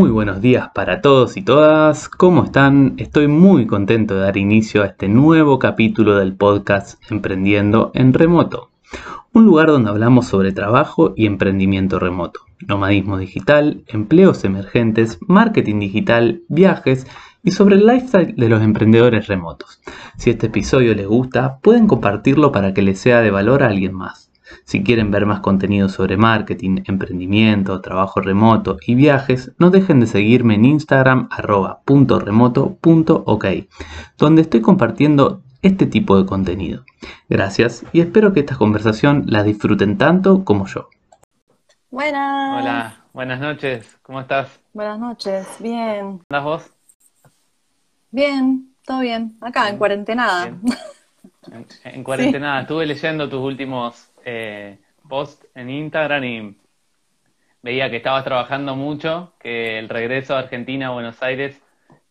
Muy buenos días para todos y todas. ¿Cómo están? Estoy muy contento de dar inicio a este nuevo capítulo del podcast Emprendiendo en Remoto. Un lugar donde hablamos sobre trabajo y emprendimiento remoto, nomadismo digital, empleos emergentes, marketing digital, viajes y sobre el lifestyle de los emprendedores remotos. Si este episodio les gusta, pueden compartirlo para que les sea de valor a alguien más. Si quieren ver más contenido sobre marketing, emprendimiento, trabajo remoto y viajes, no dejen de seguirme en Instagram arroba donde estoy compartiendo este tipo de contenido. Gracias y espero que esta conversación la disfruten tanto como yo. Buenas. Hola, buenas noches. ¿Cómo estás? Buenas noches, bien. ¿Andas vos? Bien, todo bien. Acá, en cuarentena. En, en cuarentena. Estuve leyendo tus últimos eh, post en Instagram y veía que estabas trabajando mucho, que el regreso a Argentina, a Buenos Aires,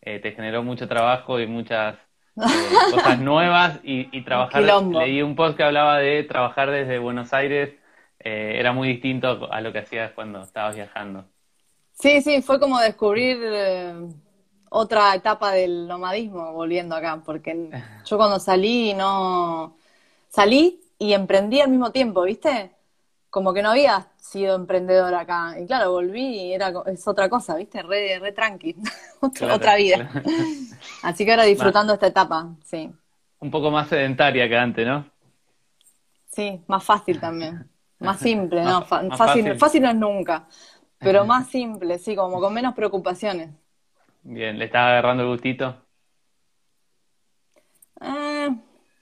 eh, te generó mucho trabajo y muchas eh, cosas nuevas y, trabajar. Leí un post que hablaba de trabajar desde Buenos Aires, era muy distinto a lo que hacías cuando estabas viajando. Sí, sí, fue como descubrir otra etapa del nomadismo volviendo acá, porque yo cuando salí no salí y emprendí al mismo tiempo, ¿viste? Como que no había sido emprendedor acá. Y claro, volví y era, es otra cosa, ¿viste? Re, re tranqui, otra, vida. Así que ahora disfrutando esta etapa, sí. Un poco más sedentaria que antes, ¿no? Sí, más fácil también. Más simple, ¿no? fácil, fácil, no es nunca. Pero más simple, sí, como con menos preocupaciones. Bien, ¿le estás agarrando el gustito? Eh,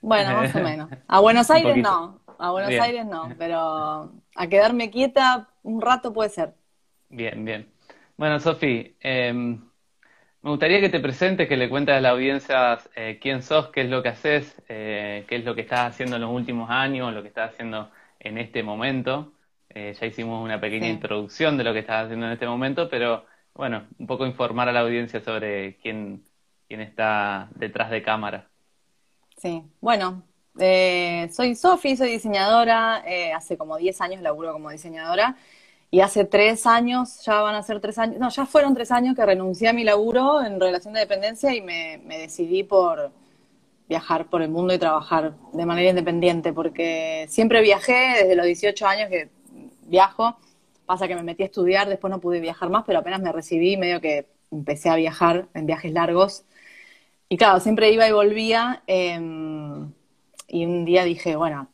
bueno, más o menos. A Buenos Aires no, a Buenos Aires no, pero a quedarme quieta un rato puede ser. Bien, bien. Bueno, Sofi, em, me gustaría que te presentes, que le cuentes a la audiencia eh, quién sos, qué es lo que haces, eh, qué es lo que estás haciendo en los últimos años, lo que estás haciendo en este momento. Eh, ya hicimos una pequeña introducción de lo que estás haciendo en este momento, pero bueno, un poco informar a la audiencia sobre quién, quién está detrás de cámara. Sí, bueno, eh, soy Sofi, soy diseñadora, eh, hace como 10 años laburo como diseñadora y hace 3 años, ya van a ser 3 años, no, ya fueron 3 años que renuncié a mi laburo en relación de dependencia y me, decidí por viajar por el mundo y trabajar de manera independiente, porque siempre viajé desde los 18 años que viajo, pasa que me metí a estudiar, después no pude viajar más, pero apenas me recibí, medio que empecé a viajar en viajes largos y claro, siempre iba y volvía. Em, y un día dije, bueno,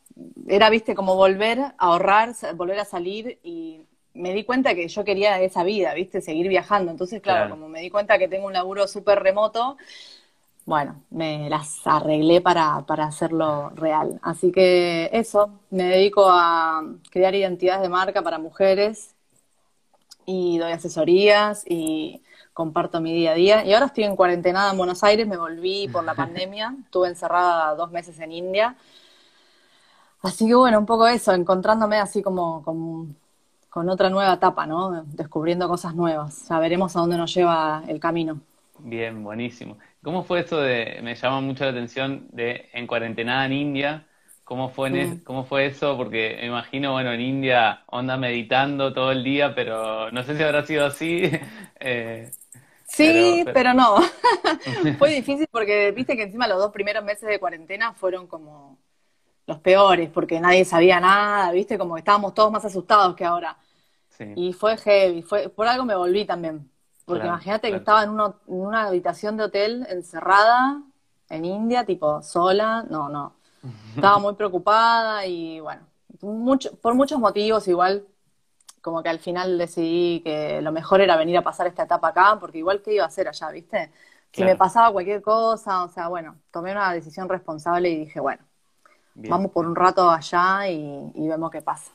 era, viste, como volver a ahorrar, volver a salir y me di cuenta que yo quería esa vida, viste, seguir viajando. Entonces, claro, como me di cuenta que tengo un laburo súper remoto, bueno, me las arreglé para, para hacerlo real. Así que eso, me dedico a crear identidades de marca para mujeres y doy asesorías y comparto mi día a día. Y ahora estoy en cuarentena en Buenos Aires, me volví por la pandemia, estuve encerrada dos meses en India. Así que bueno, un poco eso, encontrándome así como con, otra nueva etapa, ¿no? Descubriendo cosas nuevas. Ya veremos a dónde nos lleva el camino. Bien, buenísimo. ¿Cómo fue eso de, me llama mucho la atención, de en cuarentena en India? ¿Cómo fue, mm. ¿Cómo fue eso? Porque me imagino, bueno, en India onda meditando todo el día, pero no sé si habrá sido así. eh, Sí, pero, no. Fue difícil porque viste que encima los dos primeros meses de cuarentena fueron como los peores, porque nadie sabía nada, viste, como que estábamos todos más asustados que ahora. Y fue heavy, fue, por algo me volví también. Porque imagínate que estaba en, uno, en una habitación de hotel encerrada en India, tipo sola, no, no. Estaba muy preocupada y bueno, mucho, por muchos motivos igual como que al final decidí que lo mejor era venir a pasar esta etapa acá, porque igual que iba a hacer allá, ¿viste? Si me pasaba cualquier cosa, o sea, bueno, tomé una decisión responsable y dije, bueno, vamos por un rato allá y, vemos qué pasa.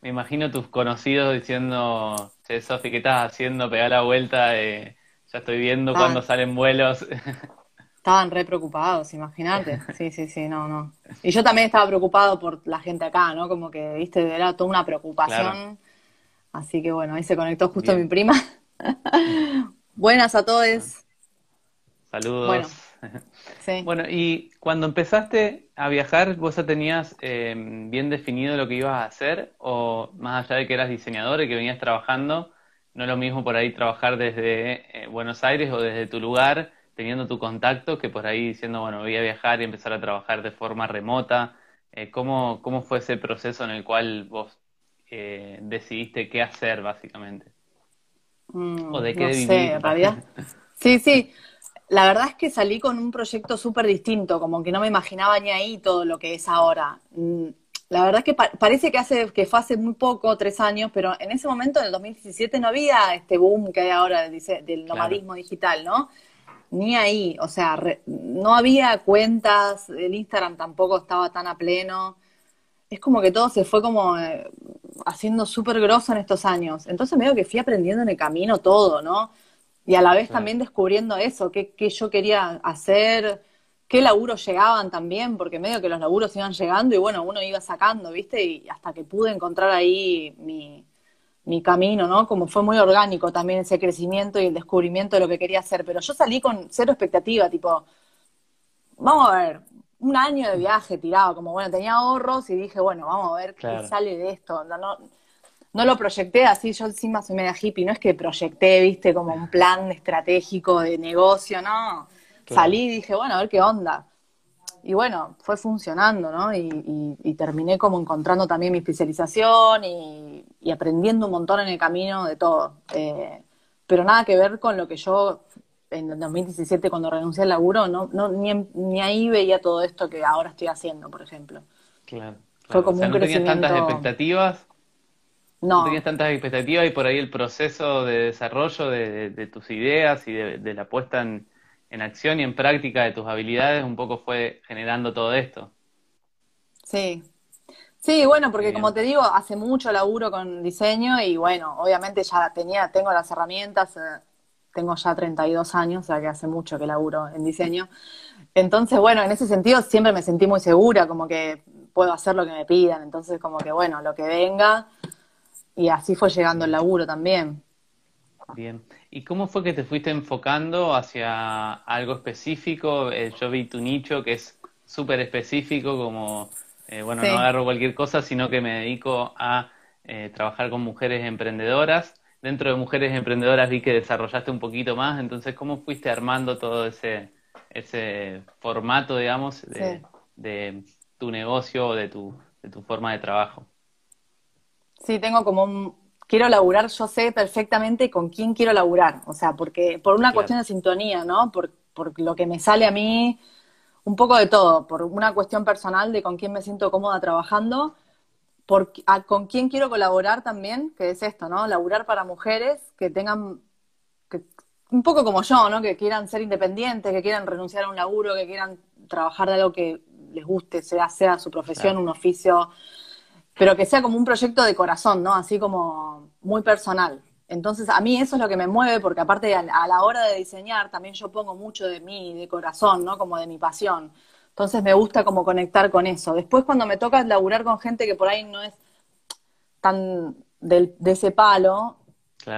Me imagino tus conocidos diciendo, che, Sofi, ¿qué estás haciendo? Pegar la vuelta, eh, ya estoy viendo cuando salen vuelos. Estaban re preocupados, imagínate. Sí, sí, sí, no, no. Y yo también estaba preocupado por la gente acá, ¿no? Como que, viste, era toda una preocupación. Así que bueno, ahí se conectó justo mi prima. Buenas a todos. Saludos. Bueno, sí. bueno, y cuando empezaste a viajar, ¿vos ya tenías em, bien definido lo que ibas a hacer? ¿O más allá de que eras diseñador y que venías trabajando, no es lo mismo por ahí trabajar desde eh, Buenos Aires o desde tu lugar, teniendo tu contacto, que por ahí diciendo, bueno, voy a viajar y empezar a trabajar de forma remota. Eh, ¿cómo, ¿Cómo fue ese proceso en el cual vos eh, decidiste qué hacer, básicamente? Mm, ¿O de qué no Sé, en realidad. Sí, sí. La verdad es que salí con un proyecto súper distinto, como que no me imaginaba ni ahí todo lo que es ahora. Mm, la verdad es que parece que hace que fue hace muy poco, tres años, pero en ese momento, en el 2017, no había este boom que hay ahora del, nomadismo digital, ¿no? Ni ahí, o sea, no había cuentas, el Instagram tampoco estaba tan a pleno. Es como que todo se fue como eh, haciendo súper grosso en estos años. Entonces medio que fui aprendiendo en el camino todo, ¿no? Y a la vez también descubriendo eso, qué, qué yo quería hacer, qué laburos llegaban también, porque medio que los laburos iban llegando y bueno, uno iba sacando, ¿viste? Y hasta que pude encontrar ahí mi, mi camino, ¿no? Como fue muy orgánico también ese crecimiento y el descubrimiento de lo que quería hacer. Pero yo salí con cero expectativa, tipo, vamos a ver, un año de viaje tirado, como bueno, tenía ahorros y dije, bueno, vamos a ver qué sale de esto. No, no, lo proyecté así, yo encima soy media hippie, no es que proyecté, viste, como un plan estratégico de negocio, no. Salí y dije, bueno, a ver qué onda. Y bueno, fue funcionando, ¿no? Y, terminé como encontrando también mi especialización y, aprendiendo un montón en el camino de todo. Eh, pero nada que ver con lo que yo en el 2017 cuando renuncié al laburo, no, no ni, ni, ahí veía todo esto que ahora estoy haciendo, por ejemplo. Claro. Fue como o sea, no tenías tantas expectativas. No. no. tenías tantas expectativas y por ahí el proceso de desarrollo de, tus ideas y de la puesta en, en acción y en práctica de tus habilidades un poco fue generando todo esto. Sí. Sí, bueno, porque como te digo, hace mucho laburo con diseño y bueno, obviamente ya tenía, tengo las herramientas, eh, tengo ya 32 años, o sea que hace mucho que laburo en diseño. Entonces, bueno, en ese sentido siempre me sentí muy segura, como que puedo hacer lo que me pidan, entonces como que bueno, lo que venga, y así fue llegando el laburo también. Bien. ¿Y cómo fue que te fuiste enfocando hacia algo específico? Eh, yo vi tu nicho que es súper específico, como, eh, bueno, no agarro cualquier cosa, sino que me dedico a eh, trabajar con mujeres emprendedoras. Dentro de mujeres emprendedoras vi que desarrollaste un poquito más, entonces, ¿cómo fuiste armando todo ese, ese formato, digamos, de, de tu negocio o de tu, de tu forma de trabajo? Sí, tengo como un, quiero laburar, yo sé perfectamente con quién quiero laburar. O sea, porque por una cuestión de sintonía, ¿no? Por, por, lo que me sale a mí, un poco de todo. Por una cuestión personal de con quién me siento cómoda trabajando. Por, con quién quiero colaborar también, que es esto, ¿no? Laburar para mujeres que tengan, que, un poco como yo, ¿no? Que quieran ser independientes, que quieran renunciar a un laburo, que quieran trabajar de algo que les guste, sea, sea su profesión, un oficio pero que sea como un proyecto de corazón, ¿no? Así como muy personal. Entonces, a mí eso es lo que me mueve, porque aparte a, la hora de diseñar también yo pongo mucho de mí, de corazón, ¿no? Como de mi pasión. Entonces me gusta como conectar con eso. Después cuando me toca laburar con gente que por ahí no es tan de ese palo,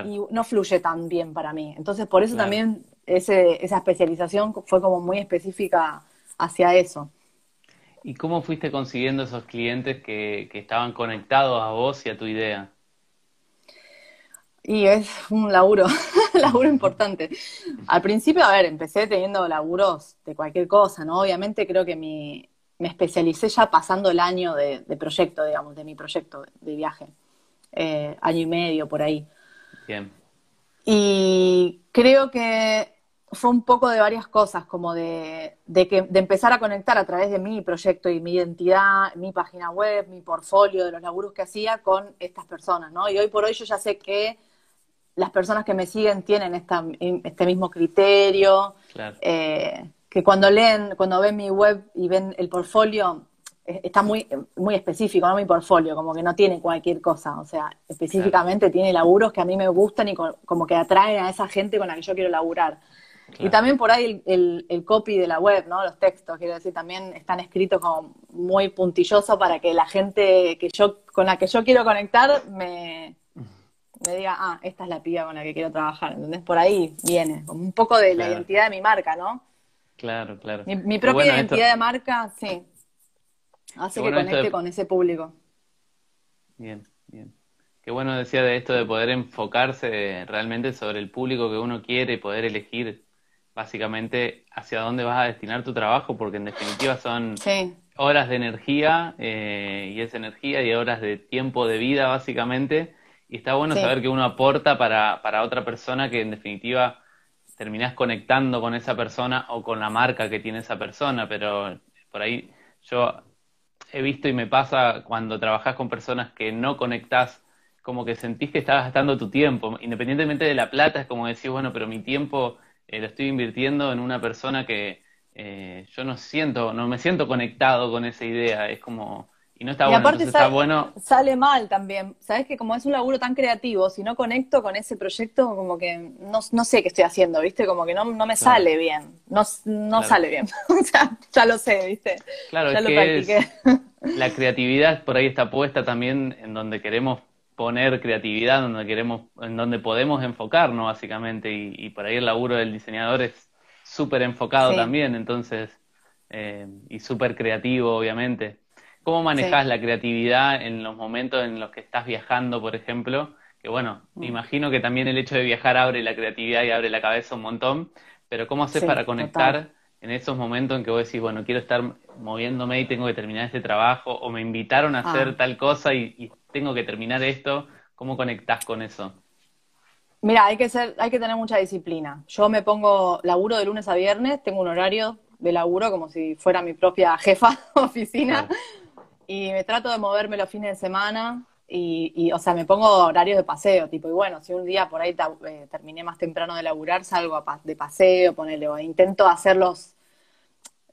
y no fluye tan bien para mí. Entonces por eso también ese, esa especialización fue como muy específica hacia eso. ¿Y cómo fuiste consiguiendo esos clientes que, estaban conectados a vos y a tu idea? Y es un laburo, laburo importante. Al principio, a ver, empecé teniendo laburos de cualquier cosa, ¿no? Obviamente creo que mi, me especialicé ya pasando el año de, proyecto, digamos, de mi proyecto de viaje. Eh, año y medio por ahí. Bien. Y creo que fue un poco de varias cosas, como de, que, de empezar a conectar a través de mi proyecto y mi identidad, mi página web, mi portfolio de los laburos que hacía con estas personas, ¿no? Y hoy por hoy yo ya sé que las personas que me siguen tienen esta, este mismo criterio, eh, que cuando leen, cuando ven mi web y ven el portfolio, está muy, muy específico, ¿no? Mi portfolio, como que no tiene cualquier cosa, o sea, específicamente tiene laburos que a mí me gustan y como que atraen a esa gente con la que yo quiero laburar. Y también por ahí el, el, copy de la web, ¿no? Los textos, quiero decir, también están escritos como muy puntilloso para que la gente que yo, con la que yo quiero conectar me, me diga, ah, esta es la piba con la que quiero trabajar. Entonces por ahí viene, como un poco de la identidad de mi marca, ¿no? Claro, claro. Mi, propia identidad de marca, sí. Hace que conecte con ese público. Bien, bien. qué bueno decía de esto de poder enfocarse realmente sobre el público que uno quiere y poder elegir básicamente hacia dónde vas a destinar tu trabajo, porque en definitiva son horas de energía eh, y es energía y horas de tiempo de vida básicamente. Y está bueno saber que uno aporta para, para otra persona que en definitiva terminás conectando con esa persona o con la marca que tiene esa persona, pero por ahí yo he visto y me pasa cuando trabajas con personas que no conectás, como que sentís que estás gastando tu tiempo, independientemente de la plata, es como decir, bueno, pero mi tiempo eh, lo estoy invirtiendo en una persona que eh, yo no siento, no me siento conectado con esa idea, es como, y no está y bueno, aparte está sale, bueno. Sale mal también. Sabes que como es un laburo tan creativo, si no conecto con ese proyecto, como que no, no sé qué estoy haciendo, ¿viste? Como que no, no me sale bien. No, no sale bien. o sea, ya lo sé, ¿viste? Claro, ya es lo que practiqué. es- la creatividad por ahí está puesta también en donde queremos poner creatividad, donde queremos, en donde podemos enfocarnos básicamente, y, y por ahí el laburo del diseñador es súper enfocado Sí. también, entonces, eh, y súper creativo, obviamente. ¿Cómo manejas Sí. la creatividad en los momentos en los que estás viajando, por ejemplo? Que bueno, Mm. me imagino que también el hecho de viajar abre la creatividad y abre la cabeza un montón, pero ¿cómo haces Sí, para total. conectar en esos momentos en que vos decís, bueno, quiero estar moviéndome y tengo que terminar este trabajo, o me invitaron a hacer Ah. tal cosa y, y tengo que terminar esto? ¿Cómo conectás con eso? Mira, hay que ser, hay que tener mucha disciplina. Yo me pongo laburo de lunes a viernes, tengo un horario de laburo como si fuera mi propia jefa de oficina Claro. Y me trato de moverme los fines de semana y, y, o sea, me pongo horarios de paseo, tipo, y bueno, si un día por ahí ta- eh, terminé más temprano de laburar, salgo a de paseo, ponele, o intento hacer los,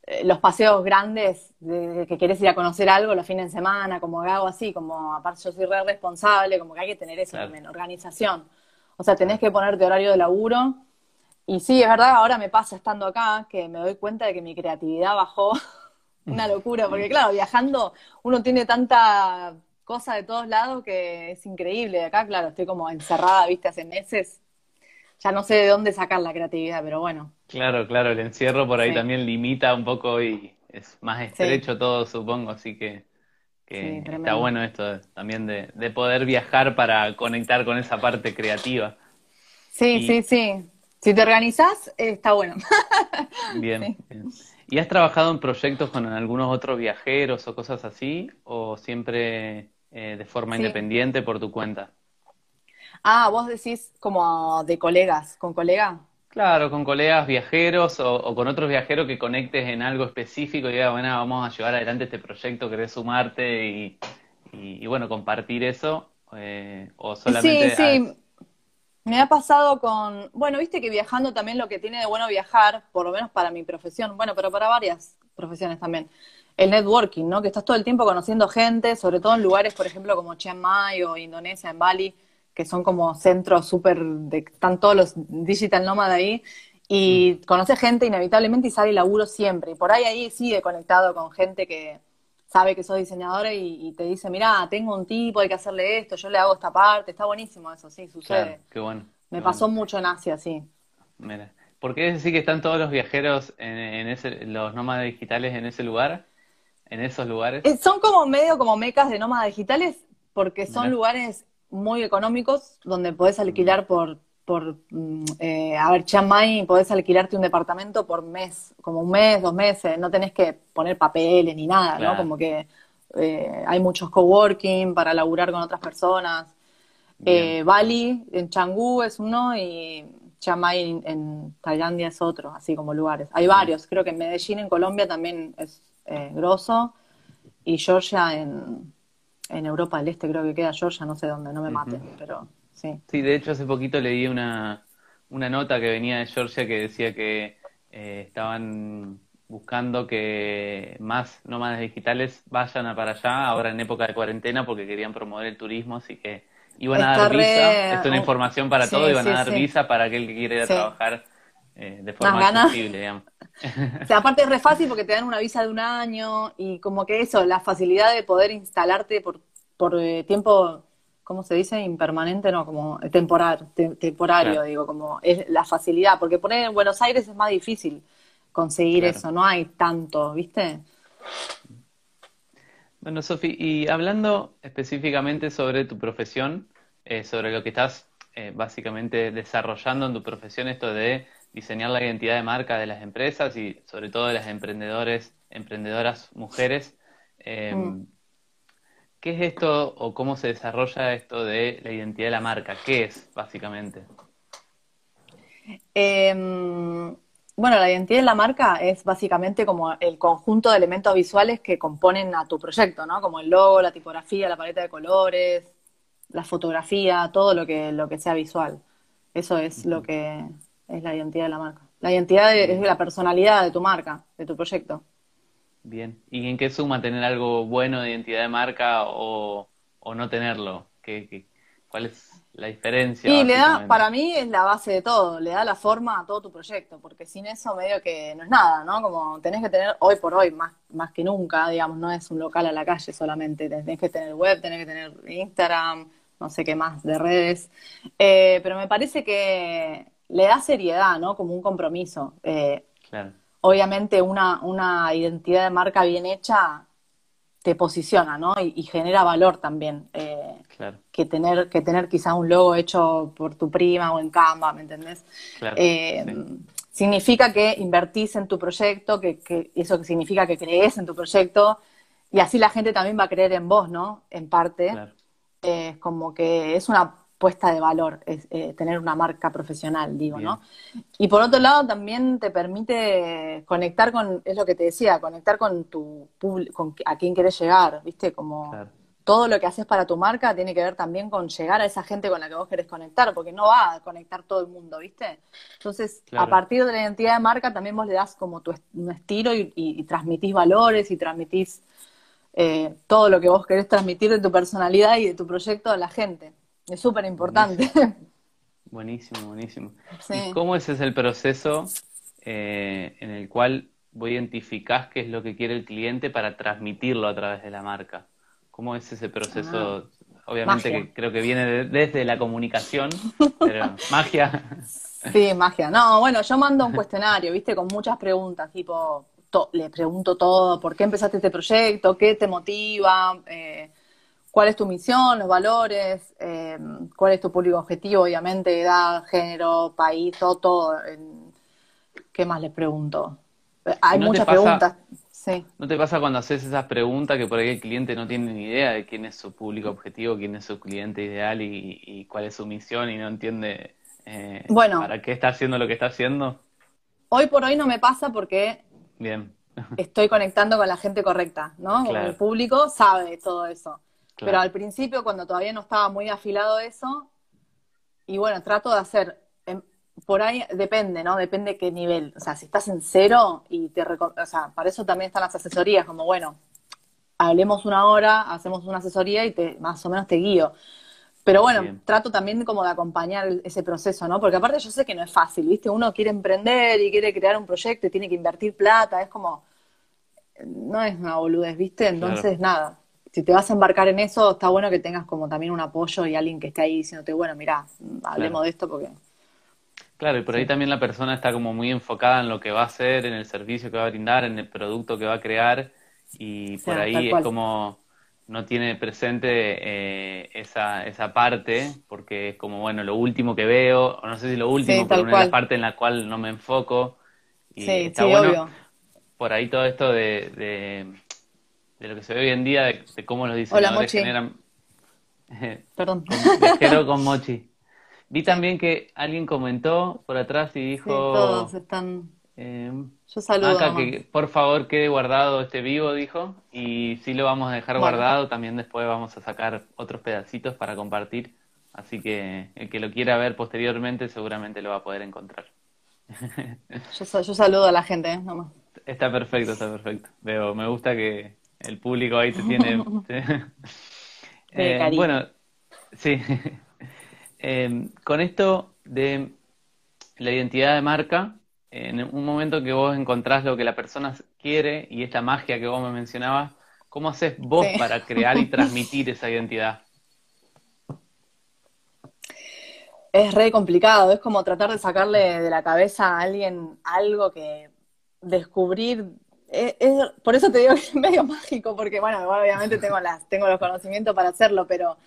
eh, los paseos grandes de, de que querés ir a conocer algo los fines de semana, como hago así, como aparte yo soy re responsable, como que hay que tener eso Claro. también, organización. O sea, tenés que ponerte horario de laburo. Y sí, es verdad, ahora me pasa estando acá que me doy cuenta de que mi creatividad bajó. Una locura, porque claro, viajando uno tiene tanta cosa de todos lados que es increíble. Acá, claro, estoy como encerrada, viste, hace meses. Ya no sé de dónde sacar la creatividad, pero bueno. Claro, claro, el encierro por ahí Sí. también limita un poco y es más estrecho todo, supongo, así que, que Sí, está bueno esto también de, de poder viajar para conectar con esa parte creativa. Sí, Y- sí, sí. Si te organizás, eh, está bueno. Bien, bien. ¿Y has trabajado en proyectos con algunos otros viajeros o cosas así? ¿O siempre eh, de forma Sí. independiente por tu cuenta? Ah, vos decís como de colegas, con colega. Claro, con colegas viajeros o, o con otros viajeros que conectes en algo específico y digas, bueno, vamos a llevar adelante este proyecto, querés sumarte y, y- y, bueno, compartir eso. eh, o solamente Sí, sí. Me ha pasado con, bueno, viste que viajando también lo que tiene de bueno viajar, por lo menos para mi profesión, bueno, pero para varias profesiones también, el networking, ¿no? Que estás todo el tiempo conociendo gente, sobre todo en lugares, por ejemplo, como Chiang Mai o Indonesia, en Bali, que son como centros súper, de, están todos los digital nómadas ahí, y conoces gente inevitablemente y sale laburo siempre. Y por ahí ahí sigue conectado con gente que sabe que sos diseñadora y, y te dice, mira, tengo un tipo, hay que hacerle esto, yo le hago esta parte, está buenísimo eso, sí, sucede. Claro, qué bueno. Me qué pasó bueno. mucho en Asia, sí. Mira. ¿Por qué decir que están todos los viajeros en, en ese, los nómadas digitales en ese lugar? ¿En esos lugares? Eh, Son como medio como mecas de nómadas digitales porque son lugares muy económicos donde podés alquilar por, por mm, eh, a ver, Chiang Mai, podés alquilarte un departamento por mes, como un mes, dos meses, no tenés que poner papeles ni nada, Claro. ¿no? Como que eh, hay muchos coworking para laburar con otras personas. Eh, Bali, en Canggu es uno y Chiang Mai en, en Tailandia es otro, así como lugares. Hay varios, creo que en Medellín, en Colombia también es eh, grosso y Georgia en, en Europa del Este creo que queda Georgia, no sé dónde, no me maten, pero sí. Sí, de hecho hace poquito leí una, una nota que venía de Georgia que decía que eh, estaban buscando que más nómadas digitales vayan a para allá ahora en época de cuarentena porque querían promover el turismo, así que iban a Está dar visa. re- Esto es una información para Sí, todo, iban sí, a dar sí. visa para aquel que quiera ir a trabajar eh, de forma accesible, digamos. O sea, aparte es re fácil porque te dan una visa de un año y como que eso, la facilidad de poder instalarte por, por eh, tiempo, ¿cómo se dice? Impermanente, no, como temporal, te- temporario, Claro. digo, como es la facilidad, porque poner en Buenos Aires es más difícil conseguir Claro. eso, no hay tanto, ¿viste? Bueno, Sofi, y hablando específicamente sobre tu profesión, eh, sobre lo que estás eh, básicamente desarrollando en tu profesión, esto de diseñar la identidad de marca de las empresas y sobre todo de las emprendedores, emprendedoras mujeres. Em, mm. ¿Qué es esto o cómo se desarrolla esto de la identidad de la marca? ¿Qué es básicamente? Em, bueno, la identidad de la marca es básicamente como el conjunto de elementos visuales que componen a tu proyecto, ¿no? Como el logo, la tipografía, la paleta de colores, la fotografía, todo lo que, lo que sea visual. Eso es lo que es la identidad de la marca. La identidad es la personalidad de tu marca, de tu proyecto. Bien. ¿Y en qué suma tener algo bueno de identidad de marca o, no tenerlo? ¿Qué, cuál es la diferencia? Y le da, para mí es la base de todo, le da la forma a todo tu proyecto, porque sin eso medio que no es nada, ¿no? Como tenés que tener hoy por hoy, más, más que nunca, digamos, no es un local a la calle solamente, tenés que tener web, tenés que tener Instagram, no sé qué más de redes, eh, pero me parece que le da seriedad, ¿no? Como un compromiso. Eh, claro. Obviamente una, una identidad de marca bien hecha te posiciona, ¿no? Y, genera valor también. Eh, claro. Que tener, que tener quizás un logo hecho por tu prima o en Canva, ¿me entendés? Claro, Significa que invertís en tu proyecto, que, que eso significa que crees en tu proyecto, y así la gente también va a creer en vos, ¿no? En parte. Claro como que es una puesta de valor es, eh, tener una marca profesional, digo, ¿no? Y por otro lado también te permite conectar con, es lo que te decía, conectar con tu con a quién quieres llegar, ¿viste? Como todo lo que haces para tu marca tiene que ver también con llegar a esa gente con la que vos querés conectar, porque no va a conectar todo el mundo, ¿viste? Entonces, a partir de la identidad de marca también vos le das como tu un estilo y, y transmitís valores y transmitís eh, todo lo que vos querés transmitir de tu personalidad y de tu proyecto a la gente. Es súper importante. Buenísimo, buenísimo. cómo ese es el proceso eh, en el cual vos identificás qué es lo que quiere el cliente para transmitirlo a través de la marca? ¿Cómo es ese proceso? Ah, Obviamente que creo que viene desde la comunicación, pero magia. Sí, magia. No, bueno, yo mando un cuestionario, viste, con muchas preguntas, tipo, le pregunto todo, ¿por qué empezaste este proyecto? ¿Qué te motiva? Eh, ¿Cuál es tu misión, los valores? Eh, ¿Cuál es tu público objetivo? Obviamente, edad, género, país, todo, todo. ¿Qué más les pregunto? Hay muchas preguntas. Sí. ¿No te pasa cuando haces esas preguntas que por ahí el cliente no tiene ni idea de quién es su público objetivo, quién es su cliente ideal y, cuál es su misión y no entiende eh, para qué está haciendo lo que está haciendo? Hoy por hoy no me pasa porque Bien. estoy conectando con la gente correcta, ¿no? Con el público sabe todo eso. Pero al principio, cuando todavía no estaba muy afilado eso, y bueno, trato de hacer, em, por ahí depende, ¿no? Depende qué nivel. O sea, si estás en cero y te... O sea, para eso también están las asesorías, como bueno, hablemos una hora, hacemos una asesoría y te más o menos te guío. Pero bueno, trato también como de acompañar ese proceso, ¿no? Porque aparte yo sé que no es fácil, ¿viste? Uno quiere emprender y quiere crear un proyecto y tiene que invertir plata, es como, no es una boludez, ¿viste? Entonces, nada, si te vas a embarcar en eso, está bueno que tengas como también un apoyo y alguien que esté ahí diciéndote, bueno, mira, hablemos de esto porque... Claro, y por ahí también la persona está como muy enfocada en lo que va a hacer, en el servicio que va a brindar, en el producto que va a crear, y por ahí es como no tiene presente eh, esa, esa parte, porque es como, bueno, lo último que veo, o no sé si lo último, pero una parte en la cual no me enfoco. Y está bueno por ahí todo esto de, de, lo que se ve hoy en día, de, cómo los diseñadores generan... Perdón. Con, con Mochi. Vi también que alguien comentó por atrás y dijo... todos están Em, Yo saludo. Acá que por favor quede guardado este vivo, dijo. Y si lo vamos a dejar guardado. También después vamos a sacar otros pedacitos para compartir. Así que el que lo quiera ver posteriormente seguramente lo va a poder encontrar. Yo, yo saludo a la gente, ¿eh? Está perfecto, está perfecto. Veo, me gusta que el público ahí te tiene. eh, bueno, sí. Em, con esto de la identidad de marca, en un momento que vos encontrás lo que la persona quiere y esta magia que vos me mencionabas, ¿cómo haces vos para crear y transmitir esa identidad? Es re complicado, es como tratar de sacarle de la cabeza a alguien algo que descubrir. Por eso te digo que es medio mágico, porque bueno, obviamente tengo, las, tengo los conocimientos para hacerlo, pero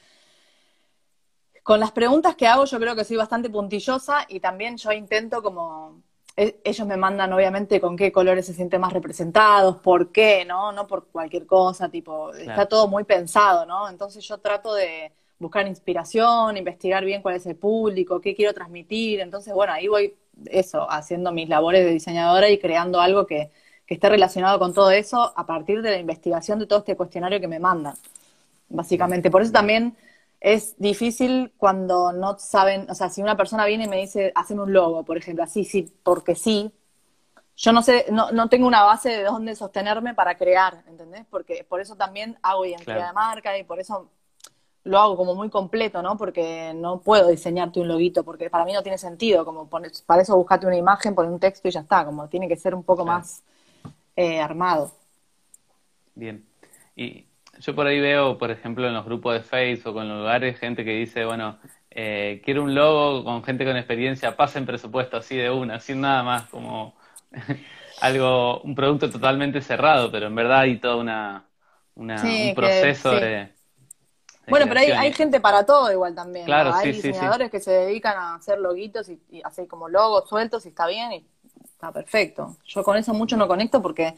Con las preguntas que hago yo creo que soy bastante puntillosa y también yo intento como e, ellos me mandan obviamente con qué colores se sienten más representados, por qué, ¿no? No por cualquier cosa, tipo, está todo muy pensado, ¿no? Entonces yo trato de buscar inspiración, investigar bien cuál es el público, qué quiero transmitir, entonces bueno, ahí voy eso, haciendo mis labores de diseñadora y creando algo que, que esté relacionado con todo eso a partir de la investigación de todo este cuestionario que me mandan, básicamente. Por eso también es difícil cuando no saben, o sea, si una persona viene y me dice, hacen un logo, por ejemplo, así, sí, porque sí, yo no sé, no, no tengo una base de dónde sostenerme para crear, ¿entendés? Porque por eso también hago identidad de marca y por eso lo hago como muy completo, ¿no? Porque no puedo diseñarte un loguito, porque para mí no tiene sentido, como para eso buscate una imagen, poner un texto y ya está, como tiene que ser un poco más eh, armado. Bien. Y yo por ahí veo, por ejemplo, en los grupos de Facebook o en los lugares, gente que dice, bueno, eh, quiero un logo con gente con experiencia, pasen presupuesto así de una, sin nada más, como algo, un producto totalmente cerrado, pero en verdad hay todo una, un proceso de, Bueno, pero hay, hay, gente para todo igual también. Claro, Hay diseñadores que se dedican a hacer loguitos y, y hacer como logos sueltos y está bien y está perfecto. Yo con eso mucho no conecto porque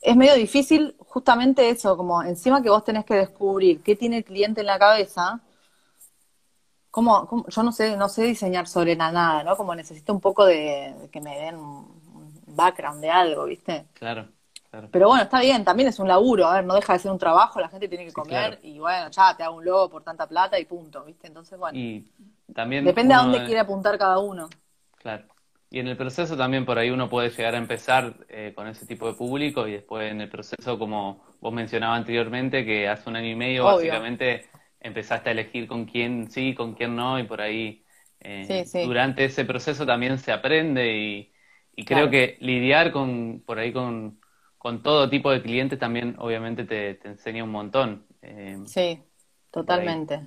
es medio difícil justamente eso, como encima que vos tenés que descubrir qué tiene el cliente en la cabeza, como, yo no sé, no sé diseñar sobre la nada, ¿no? Como necesito un poco de, que me den un background de algo, ¿viste? Claro, claro. Pero bueno, está bien, también es un laburo, a ver, no deja de ser un trabajo, la gente tiene que comer y bueno, ya te hago un logo por tanta plata y punto, ¿viste? Entonces, bueno. Y también depende a dónde quiere apuntar cada uno. Claro. Y en el proceso también por ahí uno puede llegar a empezar eh, con ese tipo de público y después en el proceso, como vos mencionabas anteriormente, que hace un año y medio básicamente empezaste a elegir con quién sí, con quién no y por ahí eh, durante ese proceso también se aprende y, creo que lidiar con por ahí con, todo tipo de clientes también obviamente te, enseña un montón. Eh, sí, totalmente.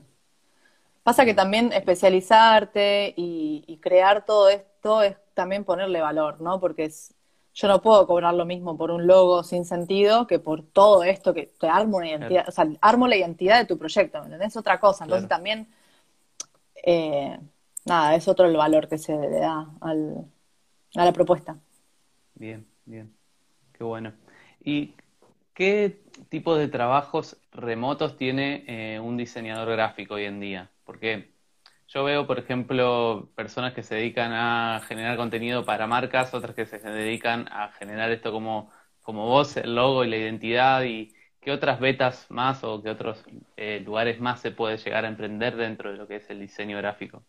Pasa que también especializarte y, y crear todo esto es también ponerle valor, ¿no? Porque es, yo no puedo cobrar lo mismo por un logo sin sentido que por todo esto que te armo una identidad, o sea, armo la identidad de tu proyecto, ¿me entendés? Es otra cosa. Entonces también, eh, nada, es otro el valor que se le da al, a la propuesta. Bien, bien. Qué bueno. ¿Y qué tipo de trabajos remotos tiene eh, un diseñador gráfico hoy en día? Porque yo veo, por ejemplo, personas que se dedican a generar contenido para marcas, otras que se dedican a generar esto como, como vos, el logo y la identidad, y qué otras betas más o qué otros eh, lugares más se puede llegar a emprender dentro de lo que es el diseño gráfico.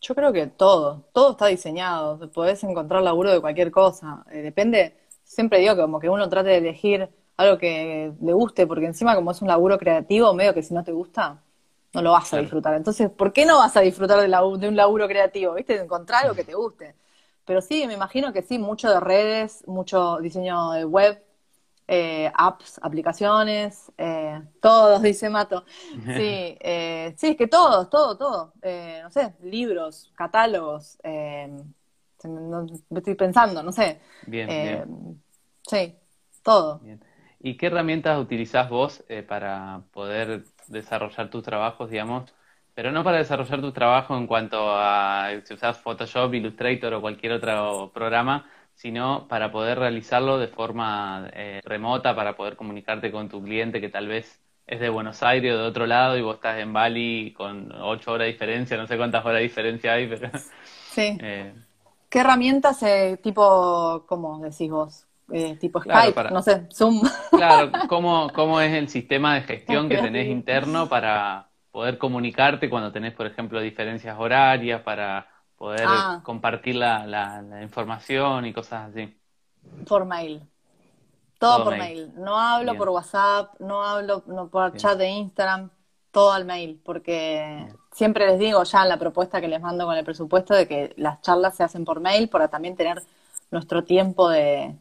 Yo creo que todo, todo está diseñado, podés encontrar laburo de cualquier cosa, eh, depende, siempre digo que como que uno trate de elegir algo que le guste, porque encima como es un laburo creativo, medio que si no te gusta, no lo vas a disfrutar. Entonces, ¿por qué no vas a disfrutar de, de un laburo creativo? ¿Viste? De encontrar algo que te guste. Pero sí, me imagino que sí, mucho de redes, mucho diseño de web, eh, apps, aplicaciones, eh, todos, dice Mato. Sí, eh, sí, es que todos, todo, todo. Eh, no sé, libros, catálogos, no, estoy pensando, no sé. Bien, bien. Sí, todo. ¿Y qué herramientas utilizás vos para poder desarrollar tus trabajos, digamos, pero no para desarrollar tu trabajo en cuanto a si usas Photoshop, Illustrator o cualquier otro programa, sino para poder realizarlo de forma eh, remota, para poder comunicarte con tu cliente que tal vez es de Buenos Aires o de otro lado y vos estás en Bali con ocho horas de diferencia, no sé cuántas horas de diferencia hay, pero... Sí. Eh, ¿Qué herramientas, eh, tipo, cómo decís vos? Eh, tipo Skype, no sé, Zoom. Claro, ¿cómo, ¿cómo es el sistema de gestión que tenés interno para poder comunicarte cuando tenés, por ejemplo, diferencias horarias, para poder ah. compartir la, la, información y cosas así? Por mail. Todo, por mail. No hablo por WhatsApp, no hablo no por chat de Instagram, todo al mail, porque siempre les digo ya en la propuesta que les mando con el presupuesto de que las charlas se hacen por mail para también tener nuestro tiempo de,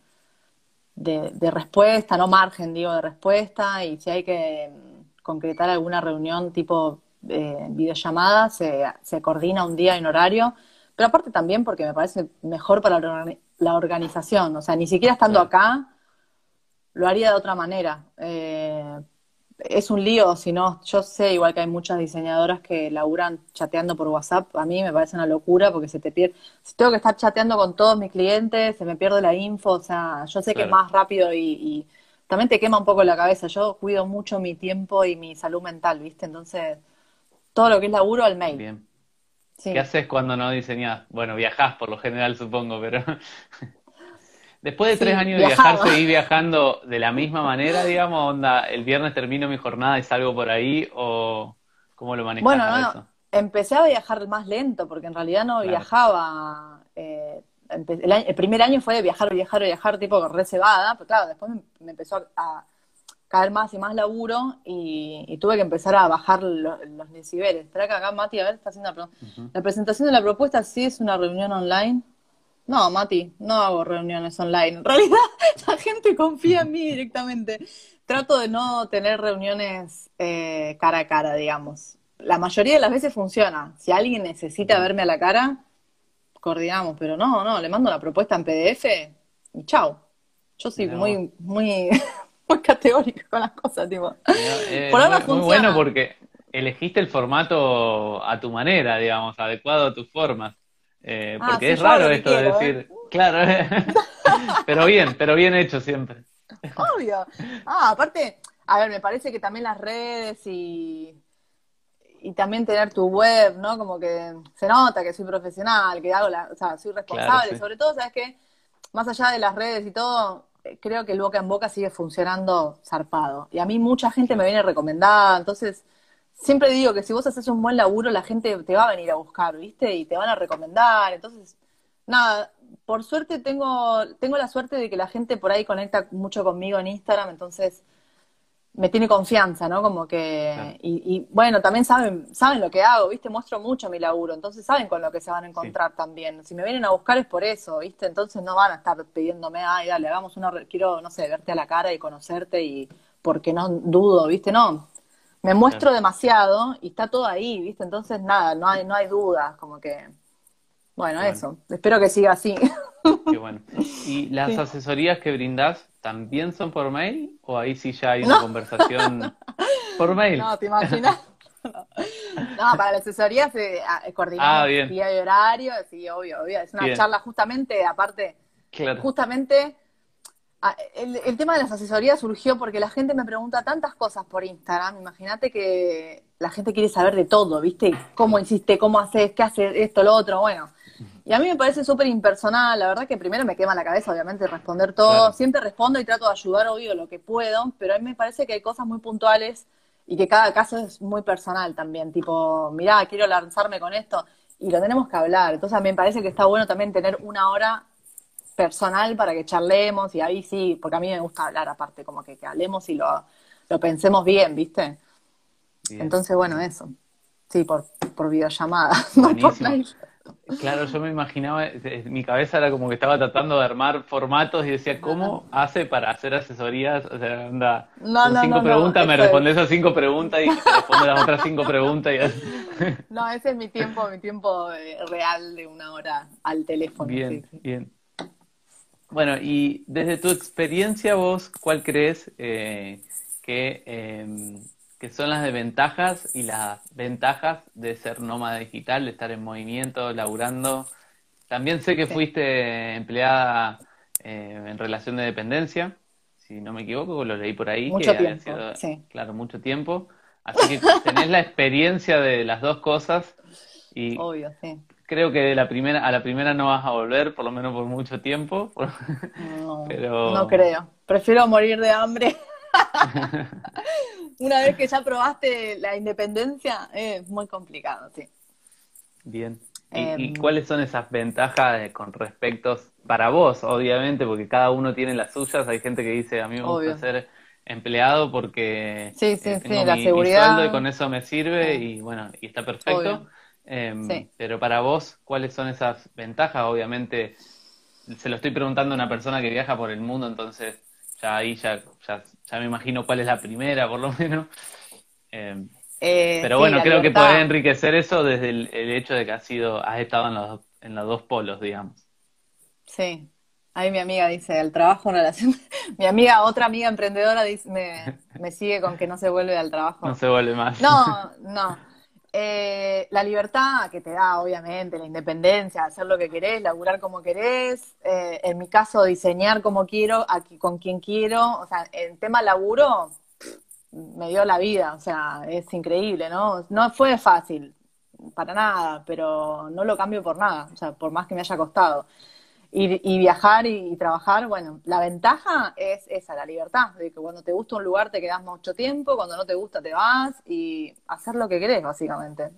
de, respuesta, no margen, digo, de respuesta, y si hay que mm, concretar alguna reunión tipo eh, videollamada, se, se coordina un día en horario, pero aparte también porque me parece mejor para la organización, o sea, ni siquiera estando acá lo haría de otra manera. Eh, es un lío, si no, yo sé igual que hay muchas diseñadoras que laburan chateando por WhatsApp, a mí me parece una locura porque se te pierde, si tengo que estar chateando con todos mis clientes, se me pierde la info, o sea, yo sé que es más rápido y, también te quema un poco la cabeza, yo cuido mucho mi tiempo y mi salud mental, ¿viste? Entonces, todo lo que es laburo al mail. Bien. ¿Qué haces cuando no diseñas? Bueno, viajás por lo general, supongo, pero... Después de tres años de viajar, ¿seguí viajando de la misma manera, digamos? Onda, el viernes termino mi jornada y salgo por ahí, o cómo lo manejas bueno, no, empecé a viajar más lento, porque en realidad no viajaba. Eh, el, primer año fue de viajar, viajar, viajar, tipo reservada, pero claro, después me, empezó a, caer más y más laburo y, tuve que empezar a bajar los decibeles. Espera que acá Mati, a ver, está haciendo la, la presentación de la propuesta, sí es una reunión online. No, Mati, no hago reuniones online. En realidad, la gente confía en mí directamente. Trato de no tener reuniones eh, cara a cara, digamos. La mayoría de las veces funciona. Si alguien necesita verme a la cara, coordinamos, pero no, no, le mando la propuesta en PDF y chao. Yo soy muy, muy, muy categórica con las cosas, tipo. Eh, Por ahora funciona. Muy bueno porque elegiste el formato a tu manera, digamos, adecuado a tus formas. Eh, ah, porque es raro esto de decir, ¿eh? claro, pero bien, pero bien hecho siempre. Obvio. Ah, aparte, a ver, me parece que también las redes y, y también tener tu web, ¿no? Como que se nota que soy profesional, que hago la, o sea, soy responsable, sobre todo, ¿sabes qué? Más allá de las redes y todo, eh, creo que el boca en boca sigue funcionando zarpado. Y a mí mucha gente me viene recomendada, entonces siempre digo que si vos haces un buen laburo, la gente te va a venir a buscar, ¿viste? Y te van a recomendar. Entonces, nada, por suerte tengo, tengo la suerte de que la gente por ahí conecta mucho conmigo en Instagram, entonces me tiene confianza, ¿no? Como que, y, bueno, también saben, saben lo que hago, ¿viste? Muestro mucho mi laburo, entonces saben con lo que se van a encontrar también. Si me vienen a buscar es por eso, ¿viste? Entonces no van a estar pidiéndome, ay, dale, hagamos una, quiero, no sé, verte a la cara y conocerte y porque no dudo, ¿viste? No, me muestro demasiado y está todo ahí, ¿viste? Entonces, nada, no hay, no hay dudas, como que, bueno, eso, espero que siga así. Qué bueno. ¿Y las asesorías que brindas también son por mail o ahí sí ya hay una conversación por mail? No, ¿te imaginas? No, para la asesoría se coordinamos ah, día y horario, sí, obvio, obvio. Es una charla justamente, aparte, justamente Ah, el, tema de las asesorías surgió porque la gente me pregunta tantas cosas por Instagram. Imagínate que la gente quiere saber de todo, ¿viste? ¿Cómo hiciste? ¿Cómo haces? ¿Qué haces? Esto, lo otro. Bueno. Y a mí me parece súper impersonal. La verdad que primero me quema la cabeza, obviamente, responder todo. Siempre respondo y trato de ayudar, obvio, lo que puedo. Pero a mí me parece que hay cosas muy puntuales y que cada caso es muy personal también. Tipo, mirá, quiero lanzarme con esto. Y lo tenemos que hablar. Entonces a mí me parece que está bueno también tener una hora personal para que charlemos y ahí sí, porque a mí me gusta hablar aparte, como que, hablemos y lo, lo, pensemos bien, ¿viste? Entonces, bueno, eso. Sí, por, por videollamada, Claro, yo me imaginaba, mi cabeza era como que estaba tratando de armar formatos y decía, ¿cómo hace para hacer asesorías? O sea, anda, no, cinco preguntas, me respondes esas cinco preguntas y te respondo las otras cinco preguntas. Y... No, ese es mi tiempo, mi tiempo eh, real de una hora al teléfono. Bien, bien. Bueno, y desde tu experiencia vos, ¿cuál crees eh, em, que, son las desventajas y las ventajas de ser nómada digital, de estar en movimiento, laburando? También sé que fuiste empleada eh, en relación de dependencia, si no me equivoco, lo leí por ahí. Mucho tiempo, sí. Claro, mucho tiempo. Así que tenés la experiencia de las dos cosas. Y Obvio, sí creo que de la primera, a la primera no vas a volver, por lo menos por mucho tiempo. No, Pero... no creo. Prefiero morir de hambre. Una vez que ya probaste la independencia, es muy complicado, sí. Bien. ¿Y, em, cuáles son esas ventajas con respecto para vos, obviamente, porque cada uno tiene las suyas? Hay gente que dice, a mí me gusta ser empleado porque sí, sí, sí, la seguridad. y con eso me sirve y bueno, y está perfecto. Em, pero para vos, ¿cuáles son esas ventajas? Obviamente, se lo estoy preguntando a una persona que viaja por el mundo, entonces ya ahí ya, ya, me imagino cuál es la primera, por lo menos. Em, eh, pero bueno, creo que puede enriquecer eso desde el, hecho de que has sido, has estado en los, en los dos polos, digamos. Sí. Ahí mi amiga dice, el trabajo relación. mi amiga, otra amiga emprendedora, dice, me, me sigue con que no se vuelve al trabajo. No se vuelve más. No, no. Eh, la libertad que te da, obviamente, la independencia, hacer lo que querés, laburar como querés, eh, en mi caso, diseñar como quiero, aquí, con quien quiero, o sea, el tema laburo me dio la vida, o sea, es increíble, ¿no? No fue fácil, para nada, pero no lo cambio por nada, o sea, por más que me haya costado. Y, viajar y, trabajar, bueno, la ventaja es esa, la libertad, de que cuando te gusta un lugar te quedas mucho tiempo, cuando no te gusta te vas y hacer lo que querés, básicamente.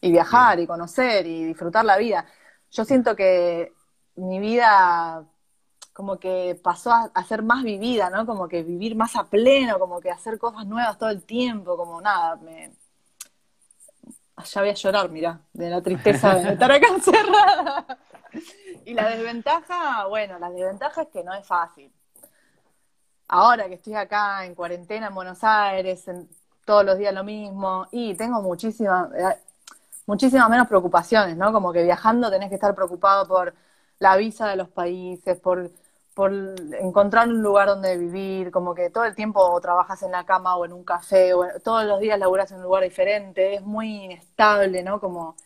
Y viajar y conocer y disfrutar la vida. Yo siento que mi vida como que pasó a, ser más vivida, ¿no? Como que vivir más a pleno, como que hacer cosas nuevas todo el tiempo, como nada, me... Ya voy a llorar, mira, de la tristeza de estar acá encerrada. Y la desventaja, bueno, la desventaja es que no es fácil. Ahora que estoy acá en cuarentena en Buenos Aires, todos los días lo mismo, y tengo muchísimas, eh, muchísimas menos preocupaciones, ¿no? Como que viajando tenés que estar preocupado por la visa de los países, por, por encontrar un lugar donde vivir, como que todo el tiempo trabajas en la cama o en un café, o todos los días laburas en un lugar diferente, es muy inestable, ¿no? Como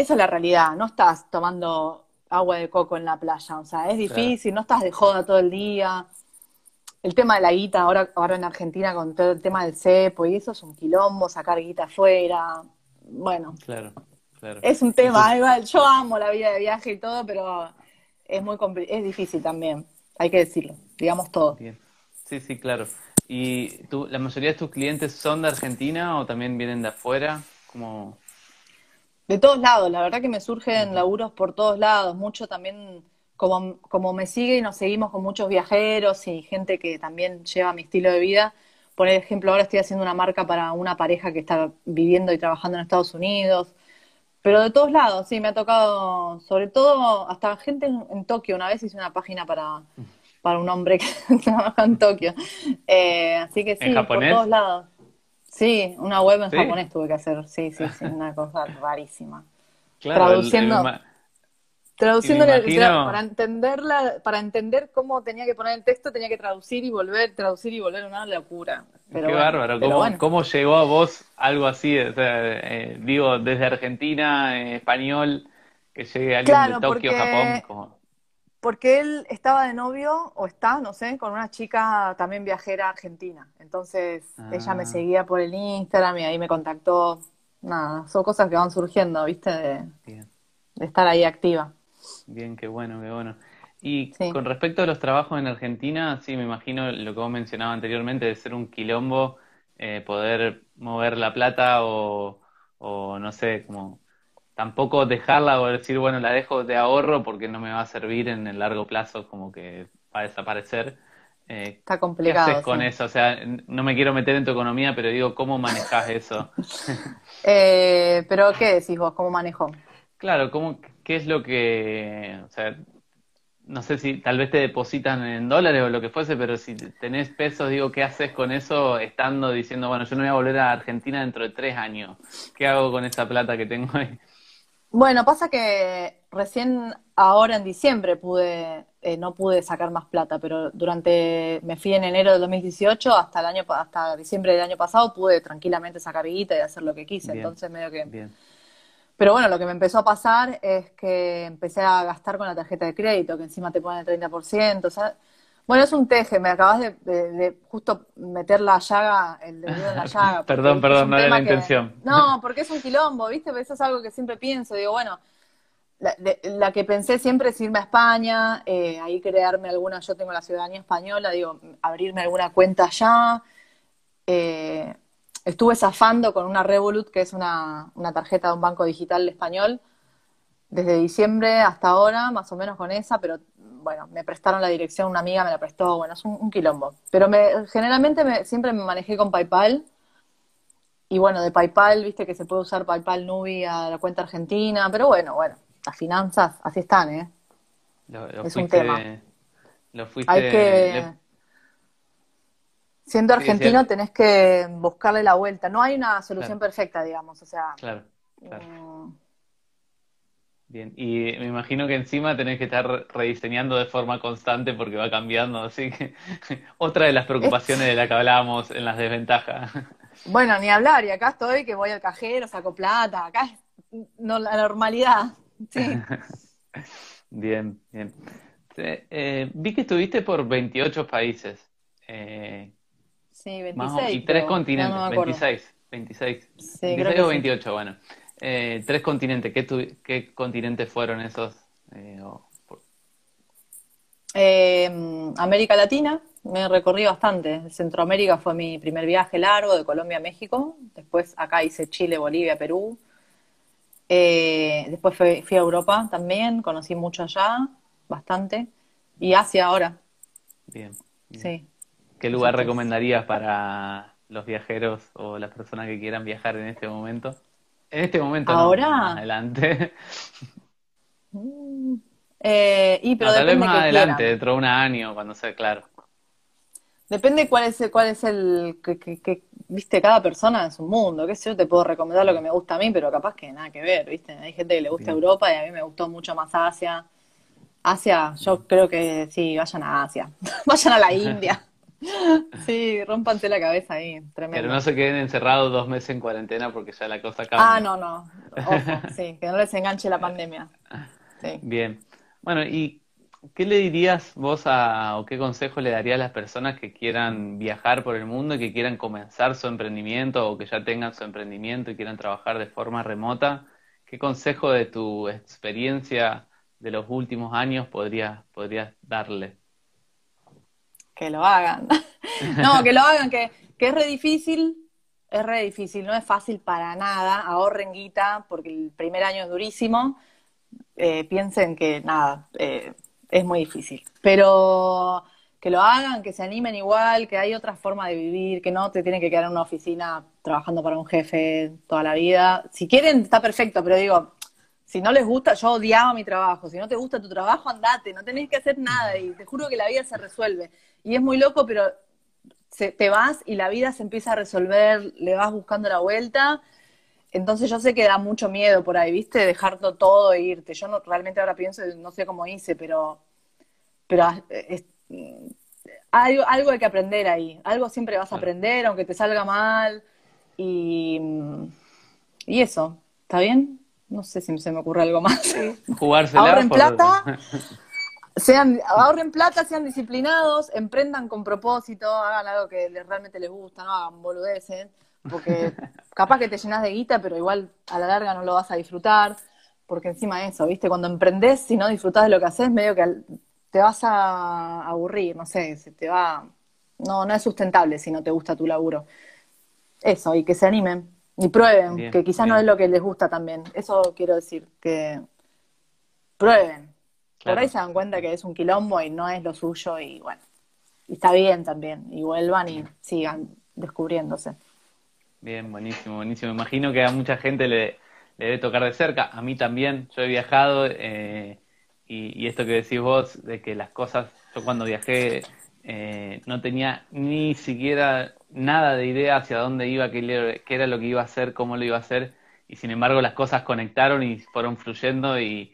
esa es la realidad, no estás tomando agua de coco en la playa, o sea, es difícil, no estás de joda todo el día. El tema de la guita, ahora, ahora en Argentina con todo el tema del cepo y eso es un quilombo, sacar guita afuera, bueno. Claro, claro. Es un tema, igual, yo amo la vida de viaje y todo, pero es muy es difícil también, hay que decirlo, digamos todo. Bien. Sí, sí, claro. ¿Y tú, la mayoría de tus clientes son de Argentina o también vienen de afuera? como de todos lados, la verdad que me surgen laburos por todos lados, mucho también como, como me sigue y nos seguimos con muchos viajeros y gente que también lleva mi estilo de vida. Por ejemplo, ahora estoy haciendo una marca para una pareja que está viviendo y trabajando en Estados Unidos. Pero de todos lados, sí, me ha tocado, sobre todo, hasta gente en, Tokio. Una vez hice una página para, para un hombre que trabaja en Tokio. Eh, así que sí, por todos lados. Sí, una web en japonés tuve que hacer, sí, sí, sí, una cosa rarísima. traduciendo, traduciendo para entenderla, para entender cómo tenía que poner el texto, tenía que traducir y volver, traducir y volver, una locura. Qué bárbaro, ¿Cómo, llegó a vos algo así? Eh, digo, desde Argentina, en español, que llegue alguien de Tokio, Japón. Porque él estaba de novio, o está, no sé, con una chica también viajera argentina. Entonces ella me ah. seguía por el Instagram y ahí me contactó. Nada, son cosas que van surgiendo, ¿viste? De, estar ahí activa. Bien, qué bueno, qué bueno. Y con respecto a los trabajos en Argentina, sí, me imagino lo que vos mencionabas anteriormente, de ser un quilombo, eh, poder mover la plata o, o no sé, como tampoco dejarla o decir, bueno, la dejo de ahorro porque no me va a servir en el largo plazo, como que va a desaparecer. Eh, Está complicado. ¿Qué haces con eso? O sea, no me quiero meter en tu economía, pero digo, ¿cómo manejas eso? eh, pero, ¿qué decís vos? ¿Cómo manejo? Claro, ¿cómo, ¿qué es lo que, o sea, no sé si tal vez te depositan en dólares o lo que fuese, pero si tenés pesos, digo, ¿qué haces con eso estando diciendo, bueno, yo no voy a volver a Argentina dentro de tres años? ¿Qué hago con esa plata que tengo ahí? Bueno, pasa que recién ahora en diciembre pude, eh, no pude sacar más plata, pero durante, me fui en enero del 2018 hasta el año, hasta diciembre del año pasado pude tranquilamente sacar guita y hacer lo que quise, entonces medio que... Bien. Pero bueno, lo que me empezó a pasar es que empecé a gastar con la tarjeta de crédito, que encima te pone el 30%, o sea, bueno, es un teje, me acabas de, justo meter la llaga, el dedo en la llaga. perdón, perdón, no era la intención. No, porque es un quilombo, ¿viste? Eso es algo que siempre pienso. Digo, bueno, la, que pensé siempre es irme a España, eh, ahí crearme alguna, yo tengo la ciudadanía española, digo, abrirme alguna cuenta allá. Eh, estuve zafando con una Revolut, que es una, una tarjeta de un banco digital español, desde diciembre hasta ahora, más o menos con esa, pero bueno, me prestaron la dirección, una amiga me la prestó, bueno, es un, quilombo. Pero me, generalmente me, siempre me manejé con PayPal. Y bueno, de PayPal, viste que se puede usar PayPal Nubi a la cuenta argentina, pero bueno, bueno, las finanzas así están, ¿eh? es un tema. Lo fuiste, Hay que... Siendo argentino tenés que buscarle la vuelta. No hay una solución perfecta, digamos, o sea... Claro, claro. Mm, Bien, y me imagino que encima tenés que estar rediseñando de forma constante porque va cambiando, así que otra de las preocupaciones de la que hablábamos en las desventajas. Bueno, ni hablar, y acá estoy que voy al cajero, saco plata, acá es no, la normalidad, sí. Bien, bien. Eh, vi que estuviste por 28 países. Eh, sí, 26. y tres continentes, 26, 26. Sí, 26 o 28, bueno. Eh, tres continentes, ¿qué, ¿qué continentes fueron esos? Eh, eh, América Latina, me recorrí bastante. Centroamérica fue mi primer viaje largo, de Colombia a México. Después acá hice Chile, Bolivia, Perú. después fui, a Europa también, conocí mucho allá, bastante. Y Asia ahora. Bien. Sí. ¿Qué lugar recomendarías para los viajeros o las personas que quieran viajar en este momento? En este momento ¿Ahora? más adelante. Mm, eh, y pero tal vez más adelante, dentro de un año, cuando sea claro. Depende cuál es el, cuál es el que, viste, cada persona es un mundo, qué sé yo, te puedo recomendar lo que me gusta a mí, pero capaz que nada que ver, viste. Hay gente que le gusta Europa y a mí me gustó mucho más Asia. Asia, yo creo que sí, vayan a Asia, vayan a la India. Sí, rompanse la cabeza ahí, tremendo. Pero no se queden encerrados dos meses en cuarentena porque ya la cosa cambia. Ah, no, no. Ojo, sí, que no les enganche la pandemia. Bien. Bueno, ¿y qué le dirías vos a, o qué consejo le darías a las personas que quieran viajar por el mundo y que quieran comenzar su emprendimiento o que ya tengan su emprendimiento y quieran trabajar de forma remota? ¿Qué consejo de tu experiencia de los últimos años podrías, podrías darle? Que lo hagan. no, que lo hagan, que, que es re difícil, es re difícil, no es fácil para nada, ahorren guita, porque el primer año es durísimo, eh, piensen que nada, eh, es muy difícil, pero que lo hagan, que se animen igual, que hay otra forma de vivir, que no te tienen que quedar en una oficina trabajando para un jefe toda la vida. Si quieren, está perfecto, pero digo, si no les gusta, yo odiaba mi trabajo, si no te gusta tu trabajo, andate, no tenés que hacer nada y te juro que la vida se resuelve. Y es muy loco, pero te vas y la vida se empieza a resolver, le vas buscando la vuelta. Entonces yo sé que da mucho miedo por ahí, ¿viste? Dejarlo todo e irte. Yo no, realmente ahora pienso, no sé cómo hice, pero, pero algo, algo hay que aprender ahí. Algo siempre vas a aprender, aunque te salga mal. Y, y eso, ¿está bien? No sé si se me ocurre algo más. Jugársela ahorren plata, sean, ahorren plata, sean disciplinados, emprendan con propósito, hagan algo que realmente les gusta, no hagan boludeces, porque capaz que te llenas de guita, pero igual a la larga no lo vas a disfrutar, porque encima de eso, ¿viste? Cuando emprendes, si no disfrutas de lo que haces, medio que te vas a aburrir, no sé, se te va... No, no es sustentable si no te gusta tu laburo. Eso, y que se animen. Y prueben, que quizás no es lo que les gusta también. Eso quiero decir, que prueben. Por ahí se dan cuenta que es un quilombo y no es lo suyo y bueno, y está bien también. Y vuelvan y sigan descubriéndose. Bien, buenísimo, buenísimo. Imagino que a mucha gente le, debe tocar de cerca. A mí también. Yo he viajado eh, y, y, esto que decís vos, de que las cosas, yo cuando viajé eh, no tenía ni siquiera nada de idea hacia dónde iba, qué, era lo que iba a hacer, cómo lo iba a hacer, y sin embargo las cosas conectaron y fueron fluyendo y,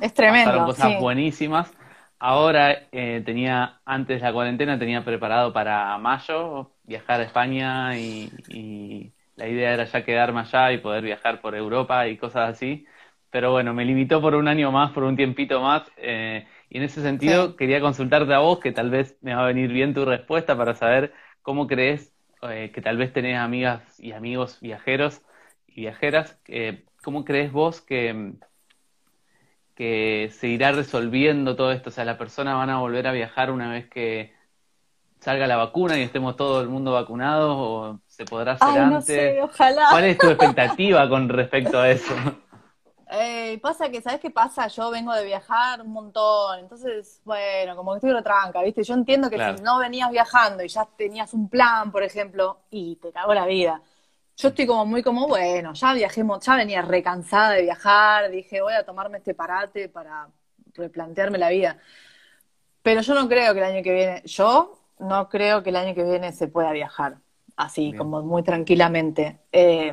es tremendo, pasaron cosas buenísimas. Ahora eh, tenía, antes de la cuarentena, tenía preparado para mayo viajar a España y, y, la idea era ya quedarme allá y poder viajar por Europa y cosas así. Pero bueno, me limitó por un año más, por un tiempito más. Eh, y en ese sentido quería consultarte a vos, que tal vez me va a venir bien tu respuesta para saber cómo crees eh, que tal vez tenés amigas y amigos viajeros y viajeras. Eh, ¿Cómo crees vos que, que se irá resolviendo todo esto? O sea, ¿la persona van a volver a viajar una vez que salga la vacuna y estemos todo el mundo vacunado o se podrá hacer Ay, antes? No sé, ojalá. ¿Cuál es tu expectativa con respecto a eso? Eh, pasa que, ¿sabes qué pasa? Yo vengo de viajar un montón, entonces, bueno, como que estoy retranca, ¿viste? Yo entiendo que si no venías viajando y ya tenías un plan, por ejemplo, y te cagó la vida. Yo estoy como muy como, bueno, ya viajé, ya venía recansada de viajar, dije, voy a tomarme este parate para replantearme la vida. Pero yo no creo que el año que viene, yo no creo que el año que viene se pueda viajar así, como muy tranquilamente. Eh,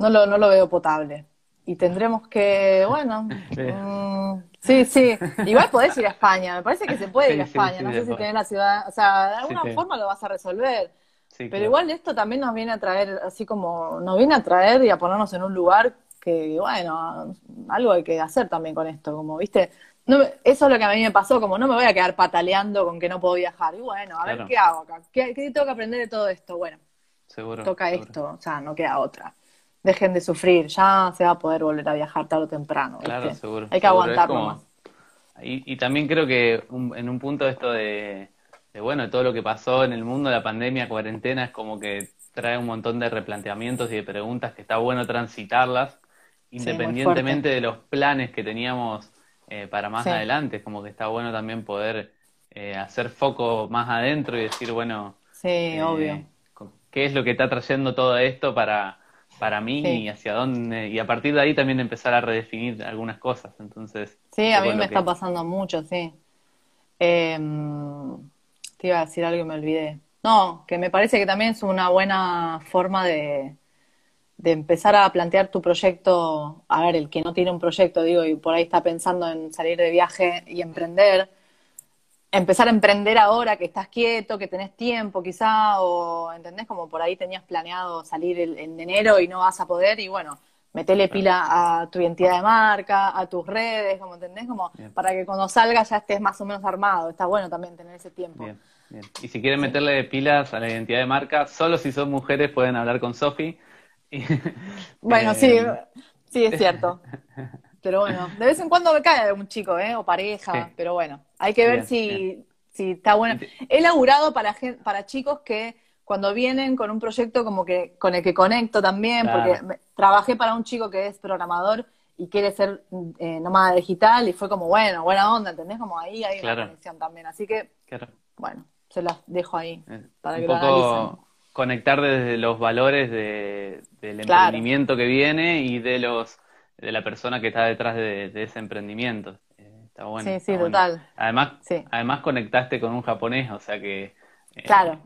no lo, no lo veo potable. y tendremos que, bueno, mm, sí, sí, igual podés ir a España, me parece que se puede ir a España, no sé si tenés la ciudad, o sea, de alguna forma lo vas a resolver. Pero igual esto también nos viene a traer, así como, nos viene a traer y a ponernos en un lugar que, bueno, algo hay que hacer también con esto, como, viste, no, eso es lo que a mí me pasó, como no me voy a quedar pataleando con que no puedo viajar. Y bueno, a ver qué hago acá, ¿Qué, tengo que aprender de todo esto. Bueno, seguro, toca esto, o sea, no queda otra. Dejen de sufrir, ya se va a poder volver a viajar tarde o temprano. Claro, seguro. Hay que aguantarlo más. Y, también creo que en un punto esto de, de, bueno, todo lo que pasó en el mundo la pandemia, cuarentena, es como que trae un montón de replanteamientos y de preguntas que está bueno transitarlas, independientemente de los planes que teníamos eh, para más adelante. Es como que está bueno también poder eh, hacer foco más adentro y decir, bueno, sí, eh, obvio. ¿qué es lo que está trayendo todo esto para, para mí y hacia dónde? Y a partir de ahí también empezar a redefinir algunas cosas. Entonces, sí, a mí me está pasando mucho, sí. Em, te iba a decir algo y me olvidé. No, que me parece que también es una buena forma de, de empezar a plantear tu proyecto, a ver, el que no tiene un proyecto, digo, y por ahí está pensando en salir de viaje y emprender, empezar a emprender ahora que estás quieto, que tenés tiempo quizá, o entendés como por ahí tenías planeado salir en enero y no vas a poder, y bueno, metele pila a tu identidad de marca, a tus redes, como entendés, como para que cuando salgas ya estés más o menos armado. Está bueno también tener ese tiempo. Bien, bien. Y si quieren meterle pilas a la identidad de marca, solo si son mujeres pueden hablar con Sofi bueno, sí, eh, sí, es cierto. Pero bueno, de vez en cuando me cae un chico, ¿eh? O pareja, pero bueno, hay que ver si, si está bueno. He laburado para, para chicos que cuando vienen con un proyecto como que con el que conecto también, porque trabajé para un chico que es programador y quiere ser eh, nómada digital y fue como, bueno, buena onda, ¿entendés? Como ahí hay una conexión también. Así que, bueno, se las dejo ahí eh, para que lo analicen conectar desde los valores de, del emprendimiento que viene y de los de la persona que está detrás de, ese emprendimiento. Eh, está bueno. Sí, sí, total. Además, además conectaste con un japonés, o sea que eh, claro.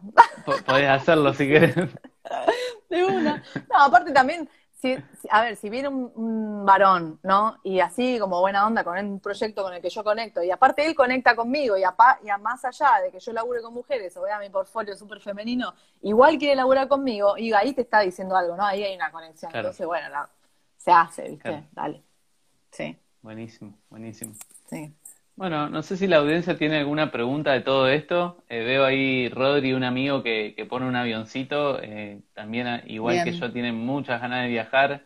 podés hacerlo si querés. De una. No, aparte también a ver, si viene un, varón, ¿no? Y así como buena onda con un proyecto con el que yo conecto, y aparte él conecta conmigo, y a, y más allá de que yo labure con mujeres o vea mi portfolio súper femenino, igual quiere laburar conmigo, y ahí te está diciendo algo, ¿no? Ahí hay una conexión. Entonces, bueno, se hace, ¿viste? Dale. Sí. Buenísimo, buenísimo. Sí. Bueno, no sé si la audiencia tiene alguna pregunta de todo esto. Eh, veo ahí Rodri, un amigo que, que pone un avioncito, eh, también ah, igual que yo, tiene muchas ganas de viajar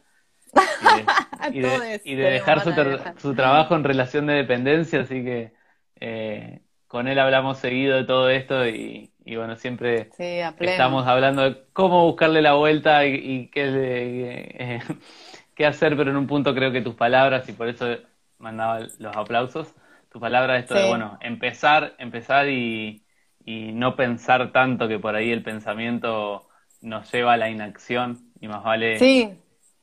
y de, y de, dejar su, su, trabajo en relación de dependencia, así que eh, con él hablamos seguido de todo esto y, bueno, siempre estamos hablando de cómo buscarle la vuelta y, qué, qué hacer, pero en un punto creo que tus palabras, y por eso mandaba los aplausos, tu palabra esto de, bueno, empezar, empezar y, no pensar tanto que por ahí el pensamiento nos lleva a la inacción y más vale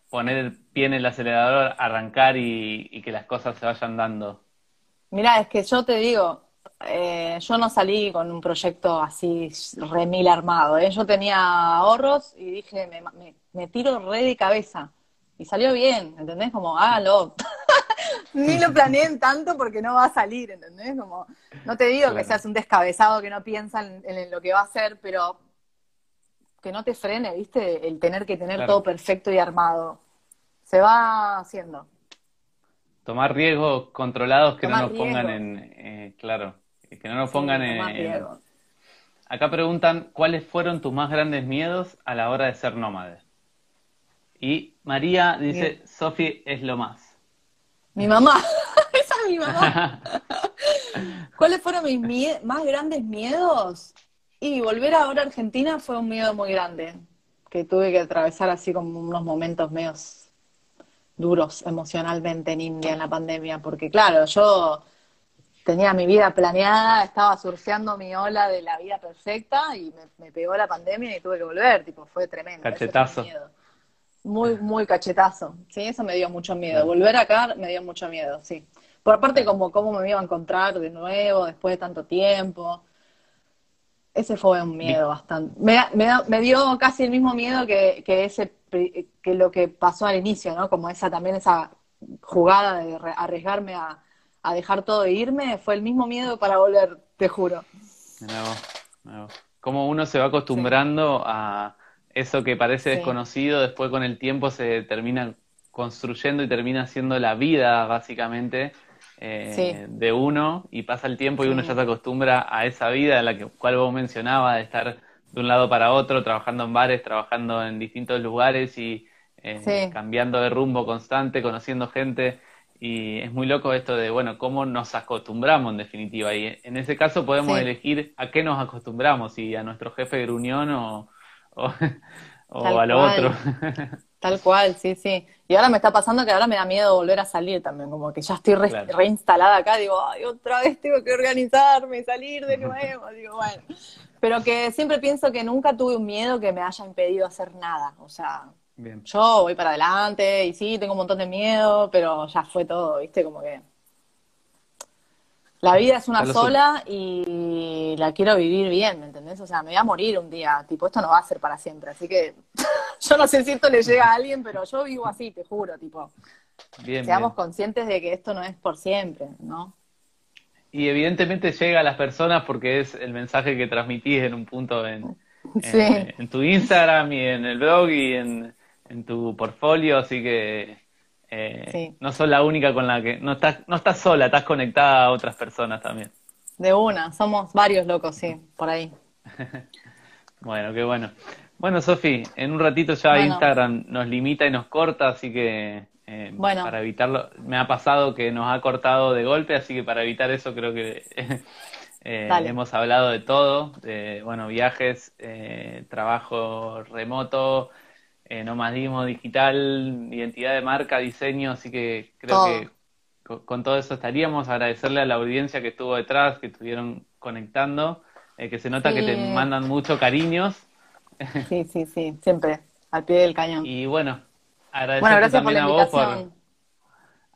poner el pie en el acelerador, arrancar y, que las cosas se vayan dando. Mira, es que yo te digo, eh, yo no salí con un proyecto así re mil armado, ¿eh? yo tenía ahorros y dije, me, me, tiro re de cabeza. Y salió bien, ¿entendés? Como, hágalo. ni lo planeen tanto porque no va a salir, ¿entendés? Como, no te digo que seas un descabezado que no piensa en, lo que va a hacer, pero que no te frene, ¿viste? El tener que tener todo perfecto y armado. Se va haciendo. Tomar riesgos controlados que no nos pongan en, eh, claro, que no nos pongan en, Acá preguntan, ¿cuáles fueron tus más grandes miedos a la hora de ser nómade? Y María dice, Sofi es lo más. Mi mamá, esa es mi mamá. ¿Cuáles fueron mis más grandes miedos? Y volver ahora a Argentina fue un miedo muy grande, que tuve que atravesar así como unos momentos medios duros emocionalmente en India en la pandemia, porque claro, yo tenía mi vida planeada, estaba surfeando mi ola de la vida perfecta y me, pegó la pandemia y tuve que volver, tipo, fue tremendo. Cachetazo. Muy, muy cachetazo. Sí, eso me dio mucho miedo. Volver acá me dio mucho miedo, sí. Por aparte, como cómo me iba a encontrar de nuevo después de tanto tiempo. Ese fue un miedo bastante. Me, me, dio casi el mismo miedo que, ese que lo que pasó al inicio, ¿no? Como esa también esa jugada de arriesgarme a, dejar todo e irme, fue el mismo miedo para volver, te juro. Nuevo, Como uno se va acostumbrando a eso que parece desconocido, después con el tiempo se termina construyendo y termina siendo la vida, básicamente, eh, de uno, y pasa el tiempo y uno ya se acostumbra a esa vida, en la que, cual vos mencionabas, de estar de un lado para otro, trabajando en bares, trabajando en distintos lugares y eh, cambiando de rumbo constante, conociendo gente. Y es muy loco esto de, bueno, cómo nos acostumbramos en definitiva. Y en ese caso podemos elegir a qué nos acostumbramos, si a nuestro jefe de gruñón o, o, a lo otro. Tal cual, sí, sí. Y ahora me está pasando que ahora me da miedo volver a salir también, como que ya estoy reinstalada acá, digo, ay, otra vez tengo que organizarme, salir de nuevo, digo, bueno. Pero que siempre pienso que nunca tuve un miedo que me haya impedido hacer nada, o sea, yo voy para adelante y sí, tengo un montón de miedo, pero ya fue todo, ¿viste? Como que la vida es una sola y la quiero vivir bien, ¿me entendés? O sea, me voy a morir un día, tipo, esto no va a ser para siempre, así que yo no sé si esto le llega a alguien, pero yo vivo así, te juro, tipo. seamos conscientes de que esto no es por siempre, ¿no? Y evidentemente llega a las personas porque es el mensaje que transmitís en un punto en, en, tu Instagram y en el blog y en, tu portfolio, así que eh, no sos la única con la que, no estás, no estás sola, estás conectada a otras personas también. De una, somos varios locos, sí, por ahí. bueno, qué bueno. Bueno, Sofi, en un ratito ya Instagram nos limita y nos corta, así que eh, para evitarlo, me ha pasado que nos ha cortado de golpe, así que para evitar eso creo que eh, hemos hablado de todo, de bueno, viajes, eh, trabajo remoto, nomadismo digital, identidad de marca, diseño, así que creo que con, todo eso estaríamos. Agradecerle a la audiencia que estuvo detrás, que estuvieron conectando, que se nota que te mandan mucho cariños. Sí, sí, sí, siempre, al pie del cañón. Y bueno, agradecerte también a vos por...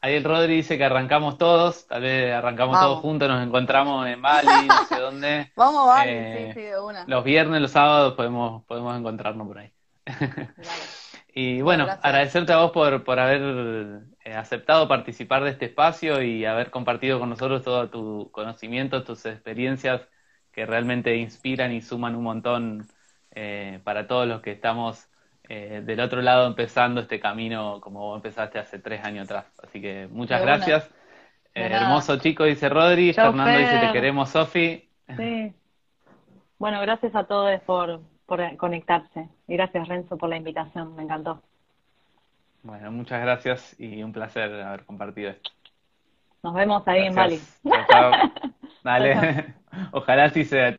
Ahí el Rodri dice que arrancamos todos, tal vez arrancamos todos juntos, nos encontramos en Bali, no sé dónde. Vamos Bali, sí, sí, de una. Los viernes, los sábados podemos, podemos encontrarnos por ahí. y bueno, agradecerte a vos por, por haber eh, aceptado participar de este espacio y haber compartido con nosotros todo tu conocimiento, tus experiencias que realmente inspiran y suman un montón eh, para todos los que estamos eh, del otro lado empezando este camino como vos empezaste hace tres años atrás. Así que muchas gracias. Eh, hermoso chico, dice Rodri. Fernando dice te queremos, Sofi. Sí. Bueno, gracias a todos por, por conectarse. Y gracias, Renzo, por la invitación. Me encantó. Bueno, muchas gracias y un placer haber compartido esto. Nos vemos ahí en Bali. Dale. Ojalá sí sea.